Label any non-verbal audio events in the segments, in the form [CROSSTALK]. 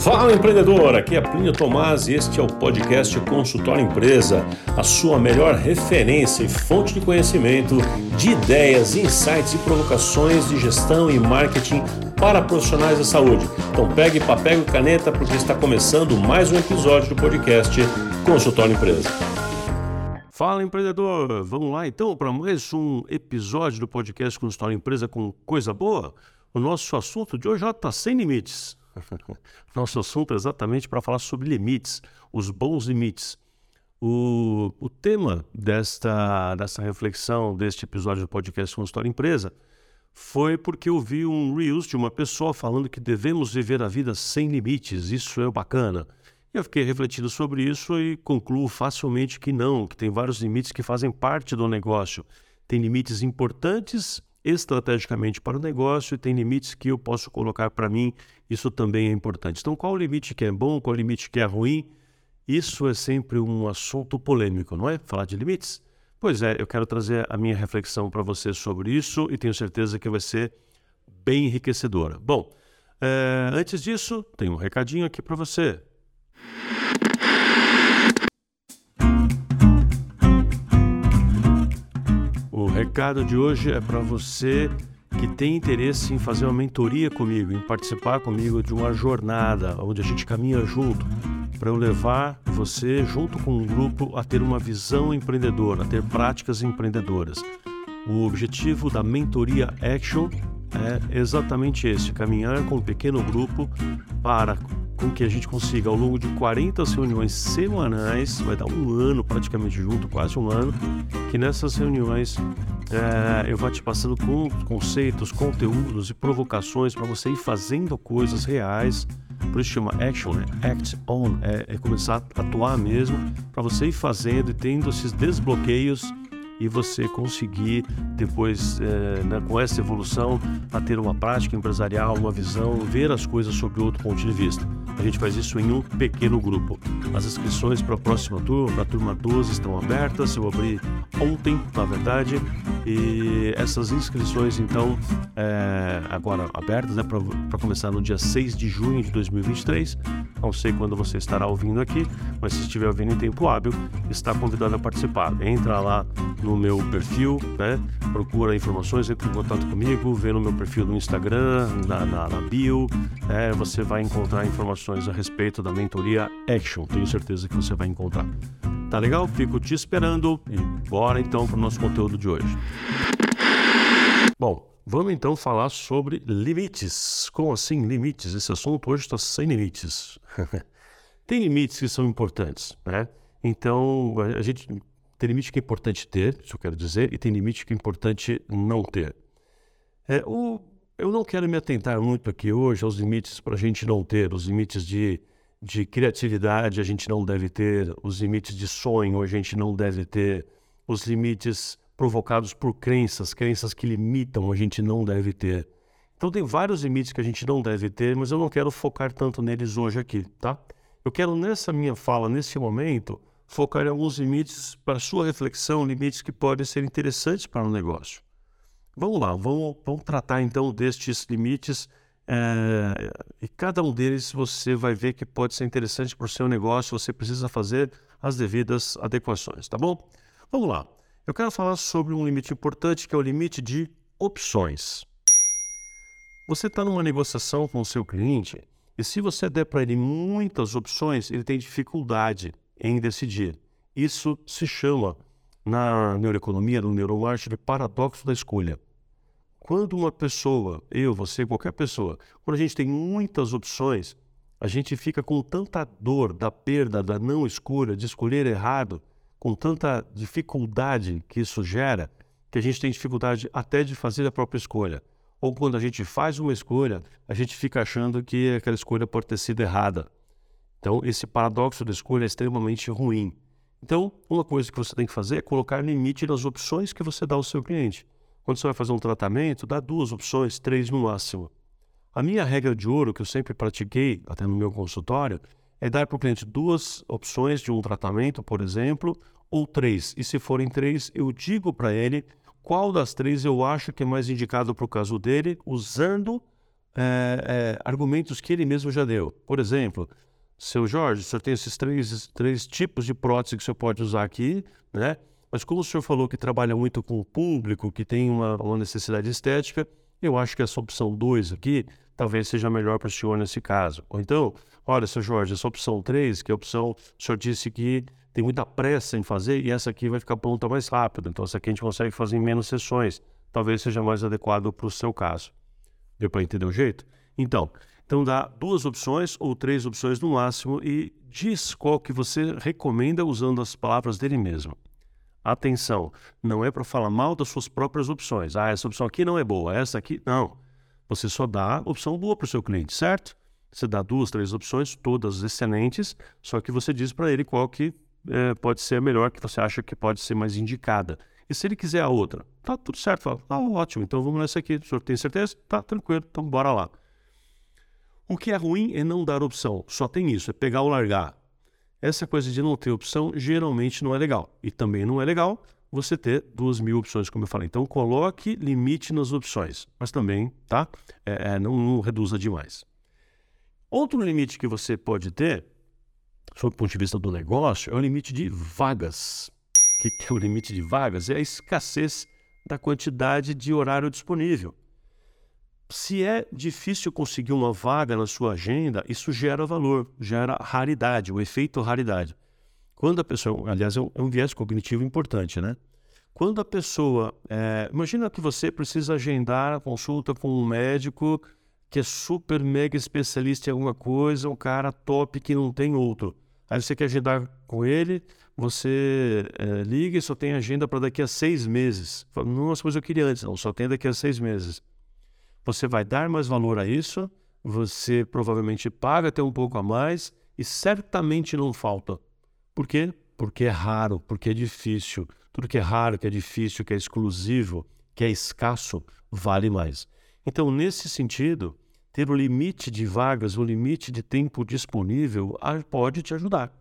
Fala empreendedor, aqui é Plínio Tomás e este é o podcast Consultório Empresa, a sua melhor referência e fonte de conhecimento de ideias, insights e provocações de gestão e marketing para profissionais da saúde. Então pegue papel e caneta porque está começando mais um episódio do podcast Consultório Empresa. Fala empreendedor, vamos lá então para mais um episódio do podcast Consultório Empresa com coisa boa? O nosso assunto de hoje está sem limites. Nosso assunto é exatamente para falar sobre limites, os bons limites. O, o tema desta, dessa reflexão, deste episódio do podcast com História Empresa, foi porque eu vi um Reels de uma pessoa falando que devemos viver a vida sem limites, isso é bacana. Eu fiquei refletindo sobre isso e concluo facilmente que não, que tem vários limites que fazem parte do negócio. Tem limites importantes estrategicamente para o negócio e tem limites que eu posso colocar para mim, isso também é importante. Então, qual o limite que é bom, qual o limite que é ruim? Isso é sempre um assunto polêmico, não é? Falar de limites? Pois é, eu quero trazer a minha reflexão para você sobre isso e tenho certeza que vai ser bem enriquecedora. Bom, é, antes disso, tem um recadinho aqui para você. Recado de hoje é para você que tem interesse em fazer uma mentoria comigo, em participar comigo de uma jornada onde a gente caminha junto, para eu levar você, junto com um grupo, a ter uma visão empreendedora, a ter práticas empreendedoras. O objetivo da mentoria Action é exatamente esse: caminhar com um pequeno grupo para com que a gente consiga, ao longo de 40 reuniões semanais, vai dar um ano praticamente junto, quase um ano, que nessas reuniões é, eu vou te passando com conceitos, conteúdos e provocações para você ir fazendo coisas reais. Por isso chama action, né? Act on, é, é começar a atuar mesmo, para você ir fazendo e tendo esses desbloqueios e você conseguir depois, é, né, com essa evolução, a ter uma prática empresarial, uma visão, ver as coisas sob outro ponto de vista. A gente faz isso em um pequeno grupo. As inscrições para a próxima turma, para a turma 12, estão abertas. Eu abri ontem, na verdade, e essas inscrições, então, é, agora abertas, né, para começar no dia 6 de junho de 2023. Não sei quando você estará ouvindo aqui, mas se estiver ouvindo em tempo hábil, está convidado a participar. Entra lá no meu perfil, né? procura informações, entre em contato comigo, vê no meu perfil no Instagram, na, na, na bio, né? você vai encontrar informações a respeito da mentoria Action. Tenho certeza que você vai encontrar. Tá legal? Fico te esperando e bora então para o nosso conteúdo de hoje. Bom, vamos então falar sobre limites. Como assim limites? Esse assunto hoje está sem limites. [LAUGHS] Tem limites que são importantes, né? Então, a gente tem limite que é importante ter, isso eu quero dizer, e tem limite que é importante não ter. É, o, eu não quero me atentar muito aqui hoje aos limites para a gente não ter, os limites de, de criatividade a gente não deve ter, os limites de sonho a gente não deve ter, os limites provocados por crenças, crenças que limitam a gente não deve ter. Então tem vários limites que a gente não deve ter, mas eu não quero focar tanto neles hoje aqui, tá? Eu quero nessa minha fala, nesse momento, focar em alguns limites para sua reflexão, limites que podem ser interessantes para o negócio. Vamos lá, vamos, vamos tratar então destes limites é, e cada um deles você vai ver que pode ser interessante para o seu negócio, você precisa fazer as devidas adequações, tá bom? Vamos lá, eu quero falar sobre um limite importante que é o limite de opções. Você está numa negociação com o seu cliente e se você der para ele muitas opções, ele tem dificuldade em decidir. Isso se chama, na neuroeconomia, no neuromarketing, de paradoxo da escolha. Quando uma pessoa, eu, você, qualquer pessoa, quando a gente tem muitas opções, a gente fica com tanta dor da perda, da não escolha, de escolher errado, com tanta dificuldade que isso gera, que a gente tem dificuldade até de fazer a própria escolha. Ou quando a gente faz uma escolha, a gente fica achando que aquela escolha pode ter sido errada. Então, esse paradoxo da escolha é extremamente ruim. Então, uma coisa que você tem que fazer é colocar limite nas opções que você dá ao seu cliente. Quando você vai fazer um tratamento, dá duas opções, três no máximo. A minha regra de ouro, que eu sempre pratiquei, até no meu consultório, é dar para o cliente duas opções de um tratamento, por exemplo, ou três. E se forem três, eu digo para ele qual das três eu acho que é mais indicado para o caso dele, usando é, é, argumentos que ele mesmo já deu. Por exemplo, seu Jorge, o senhor tem esses três, três tipos de prótese que o senhor pode usar aqui, né? Mas como o senhor falou que trabalha muito com o público, que tem uma, uma necessidade estética, eu acho que essa opção 2 aqui talvez seja melhor para o senhor nesse caso. Ou então, olha, seu Jorge, essa opção 3, que é a opção, o senhor disse que tem muita pressa em fazer e essa aqui vai ficar pronta mais rápido. Então, essa aqui a gente consegue fazer em menos sessões. Talvez seja mais adequado para o seu caso. Deu para entender o jeito? Então, então dá duas opções ou três opções no máximo e diz qual que você recomenda usando as palavras dele mesmo. Atenção, não é para falar mal das suas próprias opções. Ah, essa opção aqui não é boa, essa aqui não. Você só dá opção boa para o seu cliente, certo? Você dá duas, três opções, todas excelentes, só que você diz para ele qual que é, pode ser a melhor, que você acha que pode ser mais indicada. E se ele quiser a outra, tá tudo certo, fala, tá ótimo, então vamos nessa aqui. O senhor tem certeza? Tá tranquilo, então bora lá. O que é ruim é não dar opção, só tem isso, é pegar ou largar. Essa coisa de não ter opção geralmente não é legal. E também não é legal você ter duas mil opções, como eu falei. Então, coloque limite nas opções, mas também, tá? É, é, não, não reduza demais. Outro limite que você pode ter, sob o ponto de vista do negócio, é o limite de vagas. O que é o limite de vagas? É a escassez da quantidade de horário disponível. Se é difícil conseguir uma vaga na sua agenda, isso gera valor, gera raridade, o efeito raridade. Quando a pessoa, aliás, é um, é um viés cognitivo importante, né? Quando a pessoa, é, imagina que você precisa agendar a consulta com um médico que é super mega especialista em alguma coisa, um cara top que não tem outro. Aí você quer agendar com ele, você é, liga e só tem agenda para daqui a seis meses. Fala, Nossa, mas eu queria antes. Não, só tem daqui a seis meses. Você vai dar mais valor a isso, você provavelmente paga até um pouco a mais e certamente não falta. Por quê? Porque é raro, porque é difícil. Tudo que é raro, que é difícil, que é exclusivo, que é escasso, vale mais. Então, nesse sentido, ter o limite de vagas, o limite de tempo disponível pode te ajudar.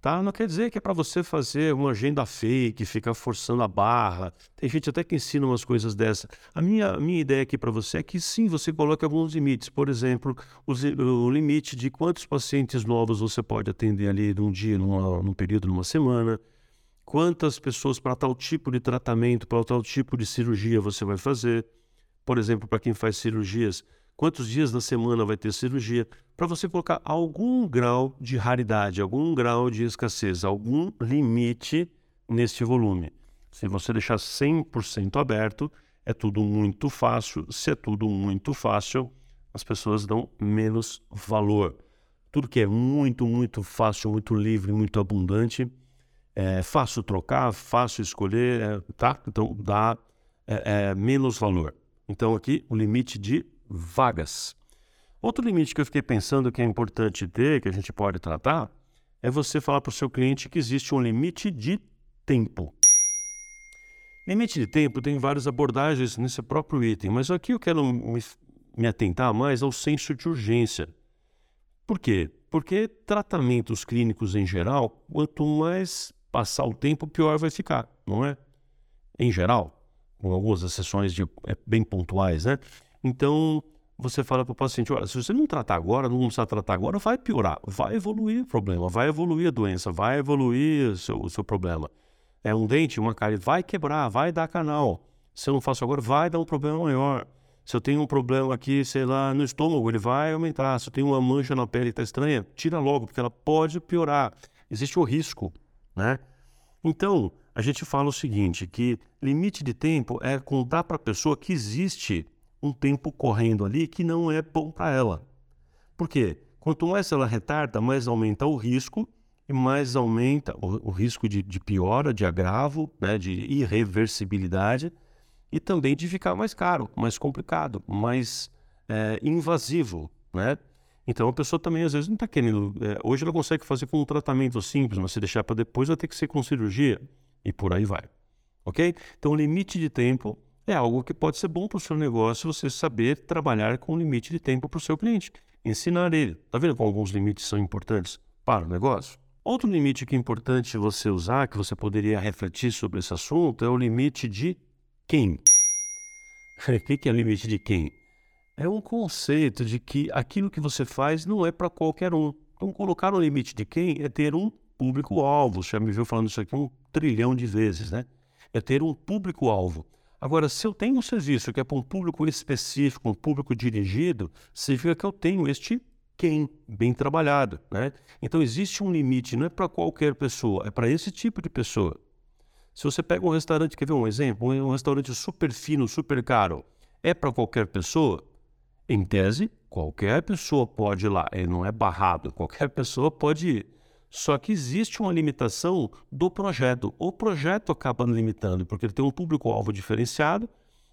Tá? Não quer dizer que é para você fazer uma agenda fake, ficar forçando a barra. Tem gente até que ensina umas coisas dessa. A minha, minha ideia aqui para você é que sim, você coloque alguns limites. Por exemplo, o limite de quantos pacientes novos você pode atender ali num dia, numa, num período, numa semana. Quantas pessoas para tal tipo de tratamento, para tal tipo de cirurgia você vai fazer. Por exemplo, para quem faz cirurgias, quantos dias da semana vai ter cirurgia, para você colocar algum grau de raridade, algum grau de escassez, algum limite nesse volume. Se você deixar 100% aberto, é tudo muito fácil. Se é tudo muito fácil, as pessoas dão menos valor. Tudo que é muito, muito fácil, muito livre, muito abundante, é fácil trocar, fácil escolher, é, tá? Então dá é, é, menos valor. Então aqui o limite de vagas. Outro limite que eu fiquei pensando que é importante ter, que a gente pode tratar, é você falar para o seu cliente que existe um limite de tempo. Limite de tempo tem várias abordagens nesse próprio item, mas aqui eu quero me, me atentar mais ao senso de urgência. Por quê? Porque tratamentos clínicos em geral, quanto mais passar o tempo, pior vai ficar, não é? Em geral, com algumas exceções de, é, bem pontuais, né? Então, você fala para o paciente: olha, se você não tratar agora, não começar a tratar agora, vai piorar, vai evoluir o problema, vai evoluir a doença, vai evoluir o seu, o seu problema. É um dente, uma cárie, vai quebrar, vai dar canal. Se eu não faço agora, vai dar um problema maior. Se eu tenho um problema aqui, sei lá, no estômago, ele vai aumentar. Se eu tenho uma mancha na pele que está estranha, tira logo, porque ela pode piorar. Existe o risco, né? Então, a gente fala o seguinte, que limite de tempo é contar para a pessoa que existe um tempo correndo ali que não é bom para ela. Por quê? Quanto mais ela retarda, mais aumenta o risco e mais aumenta o, o risco de, de, piora, de agravo, né, de irreversibilidade e também de ficar mais caro, mais complicado, mais é, invasivo, né? Então a pessoa também às vezes não está querendo. É, hoje ela consegue fazer com um tratamento simples, mas se deixar para depois vai ter que ser com cirurgia e por aí vai. Ok? Então limite de tempo é algo que pode ser bom para o seu negócio você saber trabalhar com limite de tempo para o seu cliente. Ensinar ele. Está vendo como alguns limites são importantes para o negócio? Outro limite que é importante você usar, que você poderia refletir sobre esse assunto, é o limite de quem. [LAUGHS] O que é o limite de quem? é um conceito de que aquilo que você faz não é para qualquer um. Então, colocar um limite de quem é ter um público-alvo. Você já me viu falando isso aqui um trilhão de vezes, né? É ter um público-alvo. Agora, se eu tenho um serviço que é para um público específico, um público dirigido, significa que eu tenho este quem bem trabalhado, né? Então existe um limite, não é para qualquer pessoa, é para esse tipo de pessoa. Se você pega um restaurante, quer ver um exemplo? Um restaurante super fino, super caro, é para qualquer pessoa? Em tese, qualquer pessoa pode ir lá, não é barrado, qualquer pessoa pode ir. Só que existe uma limitação do projeto. O projeto acaba limitando, porque ele tem um público-alvo diferenciado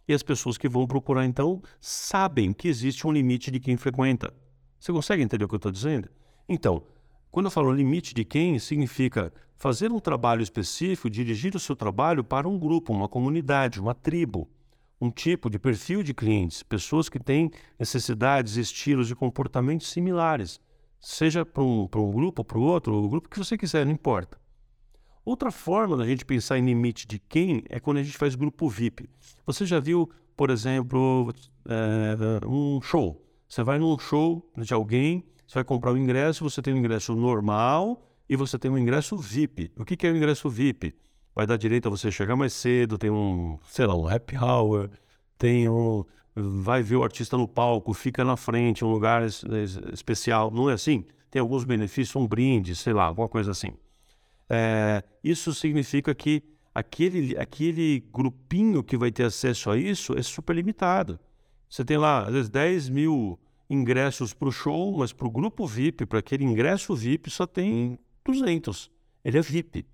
e as pessoas que vão procurar, então, sabem que existe um limite de quem frequenta. Você consegue entender o que eu estou dizendo? Então, quando eu falo limite de quem, significa fazer um trabalho específico, dirigir o seu trabalho para um grupo, uma comunidade, uma tribo, um tipo de perfil de clientes, pessoas que têm necessidades, estilos e comportamentos similares, seja para um, para um grupo ou para o outro, o grupo que você quiser, não importa. Outra forma da gente pensar em limite de quem é quando a gente faz grupo VIP. Você já viu, por exemplo, é, um show? Você vai num show de alguém, você vai comprar um ingresso, você tem um ingresso normal e você tem um ingresso VIP. O que, é o ingresso VIP? Vai dar direito a você chegar mais cedo, tem um, sei lá, um happy hour, tem um. Vai ver o artista no palco, fica na frente, um lugar especial. Não é assim? Tem alguns benefícios, um brinde, sei lá, alguma coisa assim. É, isso significa que aquele, aquele grupinho que vai ter acesso a isso é super limitado. Você tem lá, às vezes, 10 mil ingressos para o show, mas para o grupo VIP, para aquele ingresso VIP, só tem 200. Ele é VIP.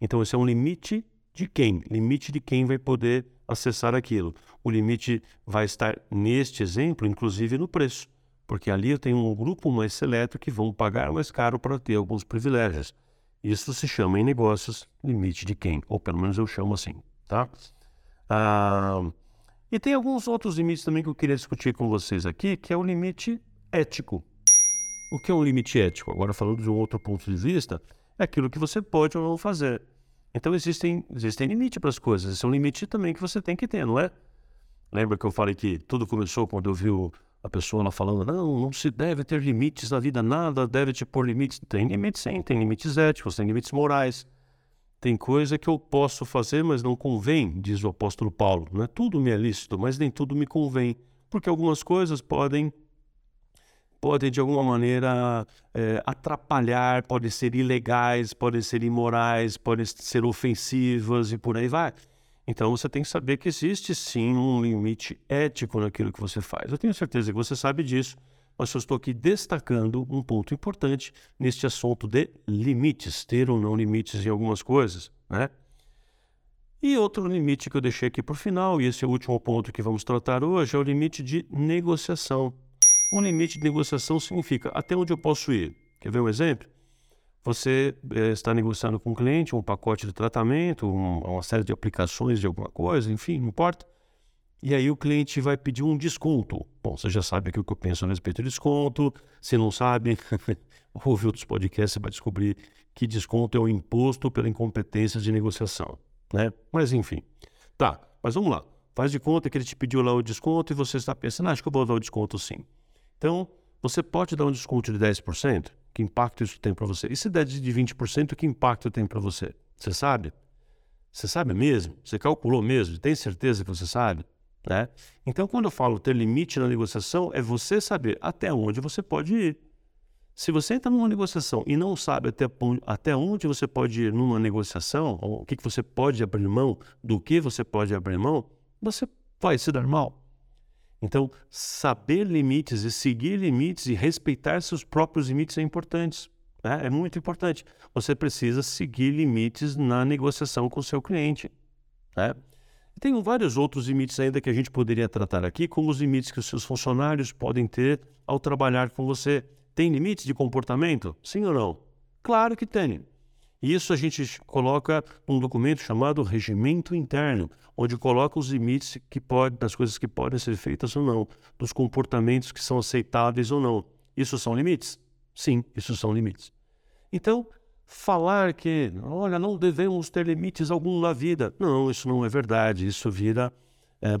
Então, esse é um limite de quem? Limite de quem vai poder acessar aquilo. O limite vai estar, neste exemplo, inclusive no preço, porque ali eu tenho um grupo mais seleto que vão pagar mais caro para ter alguns privilégios. Isso se chama em negócios limite de quem, ou pelo menos eu chamo assim, tá? Ah, e tem alguns outros limites também que eu queria discutir com vocês aqui, que é o limite ético. O que é um limite ético? Agora, falando de um outro ponto de vista, é aquilo que você pode ou não fazer. Então, existem, existem limites para as coisas. Esse é um limite também que você tem que ter, não é? Lembra que eu falei que tudo começou quando eu vi a pessoa lá falando: não, não se deve ter limites na vida, nada deve te pôr limites. Tem limites sim, tem limites éticos, tem limites morais. Tem coisa que eu posso fazer, mas não convém, diz o apóstolo Paulo. Não é tudo me é lícito, mas nem tudo me convém, porque algumas coisas podem podem de alguma maneira é, atrapalhar, podem ser ilegais, podem ser imorais, podem ser ofensivas e por aí vai. Então você tem que saber que existe sim um limite ético naquilo que você faz. Eu tenho certeza que você sabe disso mas eu estou aqui destacando um ponto importante neste assunto de limites, ter ou não limites em algumas coisas, né? E outro limite que eu deixei aqui por final, e esse é o último ponto que vamos tratar hoje, é o limite de negociação. Um limite de negociação significa até onde eu posso ir. Quer ver um exemplo? Você é, está negociando com um cliente um pacote de tratamento, um, uma série de aplicações de alguma coisa, enfim, não importa. E aí o cliente vai pedir um desconto. Bom, você já sabe aqui o que eu penso a respeito de desconto. Se não sabe, [LAUGHS] ouve outros podcasts, você vai descobrir que desconto é o imposto pela incompetência de negociação. Né? Mas enfim. Tá, mas vamos lá. Faz de conta que ele te pediu lá o desconto e você está pensando, ah, acho que eu vou dar o desconto sim. Então, você pode dar um desconto de 10%? Que impacto isso tem para você? E se der de 20%, que impacto tem para você? Você sabe? Você sabe mesmo? Você calculou mesmo? Tem certeza que você sabe? Né? Então, quando eu falo ter limite na negociação, é você saber até onde você pode ir. Se você entra numa negociação e não sabe até, até onde você pode ir numa negociação, o que, que você pode abrir mão, do que você pode abrir mão, você vai se dar mal. Então, saber limites e seguir limites e respeitar seus próprios limites é importante. Né? É muito importante. Você precisa seguir limites na negociação com o seu cliente. Né? Tem vários outros limites ainda que a gente poderia tratar aqui, como os limites que os seus funcionários podem ter ao trabalhar com você. Tem limites de comportamento? Sim ou não? Claro que tem. Isso a gente coloca num documento chamado regimento interno, onde coloca os limites que pode, das coisas que podem ser feitas ou não, dos comportamentos que são aceitáveis ou não. Isso são limites? Sim, isso são limites. Então, falar que, olha, não devemos ter limites algum na vida. Não, isso não é verdade. Isso vira é,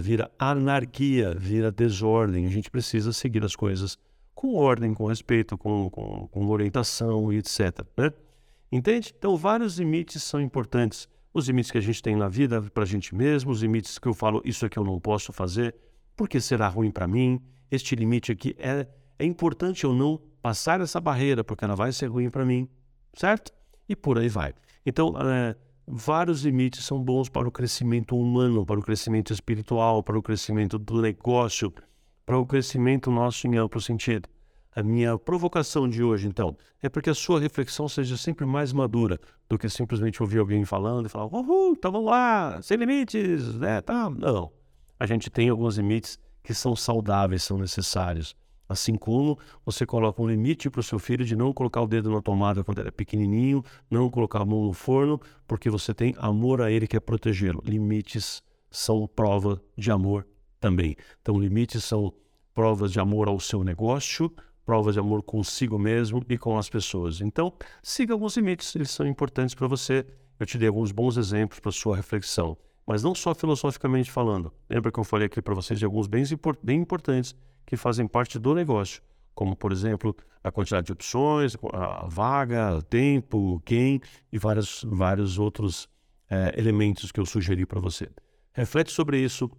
vira anarquia, vira desordem. A gente precisa seguir as coisas com ordem, com respeito, com, com, com orientação e etc. Né? Entende? Então, vários limites são importantes. Os limites que a gente tem na vida para a gente mesmo, os limites que eu falo, isso aqui eu não posso fazer, porque será ruim para mim. Este limite aqui é, é importante eu não passar essa barreira, porque ela vai ser ruim para mim, certo? E por aí vai. Então, é, vários limites são bons para o crescimento humano, para o crescimento espiritual, para o crescimento do negócio, para o crescimento nosso em amplo sentido. A minha provocação de hoje, então, é para que a sua reflexão seja sempre mais madura do que simplesmente ouvir alguém falando e falar, uhul, então vamos lá, sem limites, né? Tá. Não. A gente tem alguns limites que são saudáveis, são necessários. Assim como você coloca um limite para o seu filho de não colocar o dedo na tomada quando ele é pequenininho, não colocar a mão no forno, porque você tem amor a ele que quer protegê-lo. Limites são prova de amor também. Então, limites são provas de amor ao seu negócio, provas de amor consigo mesmo e com as pessoas. Então, siga alguns limites, eles são importantes para você. Eu te dei alguns bons exemplos para sua reflexão, mas não só filosoficamente falando. Lembra que eu falei aqui para vocês de alguns bens bem importantes que fazem parte do negócio, como, por exemplo, a quantidade de opções, a vaga, o tempo, quem e vários, vários outros é, elementos que eu sugeri para você. Reflete sobre isso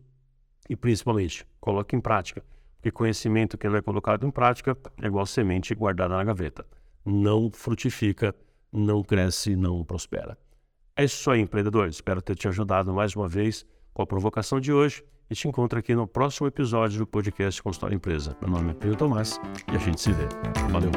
e, principalmente, coloque em prática. Porque conhecimento que não é colocado em prática é igual semente guardada na gaveta. Não frutifica, não cresce, não prospera. É isso aí, empreendedor. Espero ter te ajudado mais uma vez com a provocação de hoje e te encontro aqui no próximo episódio do podcast Consultório Empresa. Meu nome é Pedro Tomás e a gente se vê. Valeu!